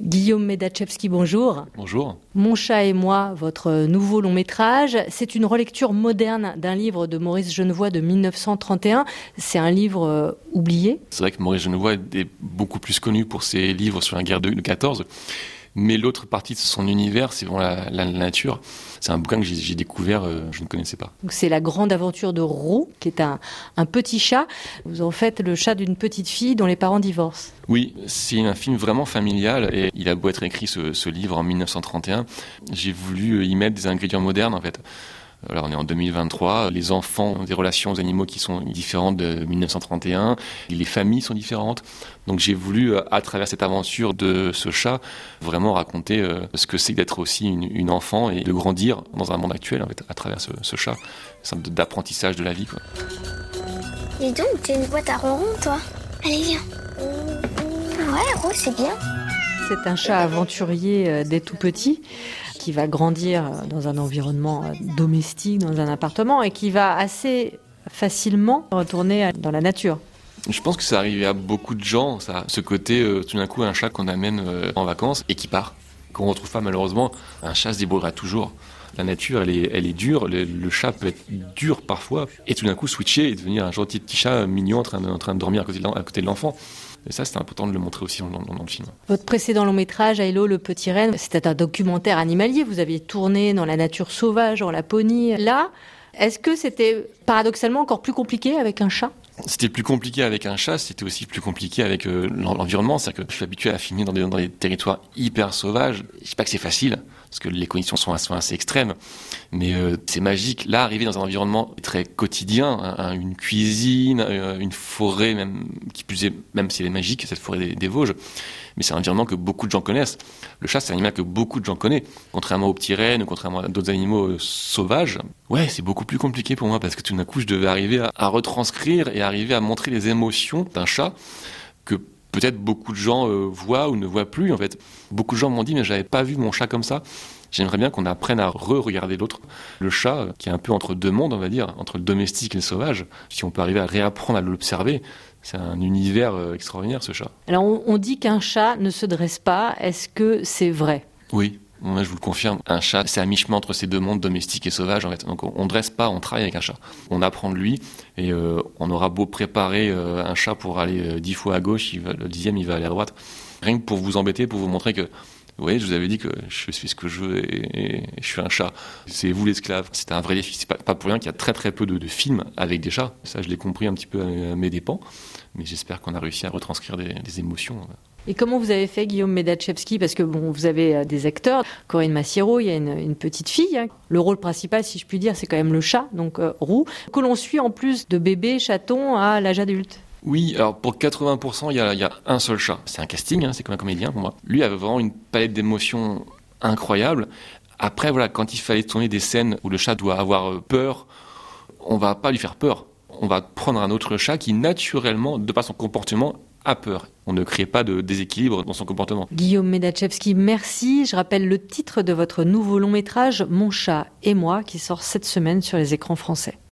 Guillaume Medachevski, bonjour. Bonjour. Mon chat et moi, votre nouveau long métrage, c'est une relecture moderne d'un livre de Maurice Genevoix de 1931. C'est un livre euh, oublié? C'est vrai que Maurice Genevoix est beaucoup plus connu pour ses livres sur la guerre de, 14. Mais l'autre partie de son univers, c'est vraiment la, nature. C'est un bouquin que j'ai découvert, euh, je ne connaissais pas. C'est La Grande Aventure de Roux, qui est un, petit chat. Vous en faites le chat d'une petite fille dont les parents divorcent. Oui, c'est un film vraiment familial et il a beau être écrit ce, ce livre en 1931, j'ai voulu y mettre des ingrédients modernes en fait. Alors on est en 2023, les enfants ont des relations aux animaux qui sont différentes de 1931, les familles sont différentes. Donc j'ai voulu, euh, à travers cette aventure de ce chat, vraiment raconter euh, ce que c'est d'être aussi une, enfant et de grandir dans un monde actuel à travers ce, chat, sorte d'apprentissage de la vie. Quoi. Dis donc, t'es une boîte à ronron, toi. Allez, viens. Ouais, Rose, c'est bien. C'est un chat aventurier euh, dès tout petit qui va grandir dans un environnement euh, domestique, dans un appartement, et qui va assez facilement retourner dans la nature. Je pense que ça arrive à beaucoup de gens, ça, ce côté euh, tout d'un coup un chat qu'on amène euh, en vacances et qui part. Qu'on retrouve pas malheureusement, un chat se débrouillera toujours. La nature, elle est, elle est dure, le, chat peut être dur parfois, et tout d'un coup switcher et devenir un gentil petit chat mignon en train de, en train de dormir à côté de l'enfant. Et ça, c'est important de le montrer aussi dans, le film. Votre précédent long métrage, Ailo, le petit renne, c'était un documentaire animalier. Vous aviez tourné dans la nature sauvage, en Laponie. Là, est-ce que c'était paradoxalement encore plus compliqué avec un chat? C'était plus compliqué avec un chat, c'était aussi plus compliqué avec euh, l'environnement. C'est-à-dire que je suis habitué à filmer dans des, territoires hyper sauvages. Je sais pas que c'est facile, parce que les conditions sont, assez extrêmes, mais euh, c'est magique. Là, arriver dans un environnement très quotidien, une cuisine, euh, une forêt, même qui plus est, même si elle est magique, cette forêt des, Vosges, mais c'est un environnement que beaucoup de gens connaissent. Le chat, c'est un animal que beaucoup de gens connaissent, contrairement aux petits rennes, contrairement à d'autres animaux sauvages. Ouais, c'est beaucoup plus compliqué pour moi parce que tout d'un coup, je devais arriver à, à retranscrire et arriver à montrer les émotions d'un chat que peut-être beaucoup de gens euh, voient ou ne voient plus. En fait, beaucoup de gens m'ont dit mais j'avais pas vu mon chat comme ça. J'aimerais bien qu'on apprenne à re-regarder l'autre, le chat, euh, qui est un peu entre deux mondes, on va dire, entre le domestique et le sauvage. Si on peut arriver à réapprendre à l'observer, c'est un univers euh, extraordinaire ce chat. Alors on dit qu'un chat ne se dresse pas. Est-ce que c'est vrai? Oui, moi, je vous le confirme, un chat, c'est à mi-chemin entre ces deux mondes, domestiques et sauvages. En fait. Donc, on ne dresse pas, on travaille avec un chat. On apprend de lui, et euh, on aura beau préparer euh, un chat pour aller euh, dix fois à gauche, le dixième, il va aller à droite. Rien que pour vous embêter, pour vous montrer que, vous voyez, je vous avais dit que je fais ce que je veux et, je suis un chat. C'est vous l'esclave. C'était un vrai défi. C'est pas, pas pour rien qu'il y a très très peu de, films avec des chats. Ça, je l'ai compris un petit peu à, mes dépens, mais j'espère qu'on a réussi à retranscrire des émotions. Et comment vous avez fait, Guillaume Medachevski Parce que bon, vous avez euh, des acteurs, Corinne Massiero, il y a une, petite fille. Hein. Le rôle principal, si je puis dire, c'est quand même le chat, donc euh, Roux, que l'on suit en plus de bébé chaton à l'âge adulte. Oui, alors pour 80%, il y a, un seul chat. C'est un casting, hein, c'est comme un comédien pour moi. Lui avait vraiment une palette d'émotions incroyable. Après, voilà, quand il fallait tourner des scènes où le chat doit avoir euh, peur, on va pas lui faire peur. On va prendre un autre chat qui, naturellement, de par son comportement, peur. On ne crée pas de déséquilibre dans son comportement. Guillaume Medachevski, merci. Je rappelle le titre de votre nouveau long métrage, Mon chat et moi, qui sort cette semaine sur les écrans français.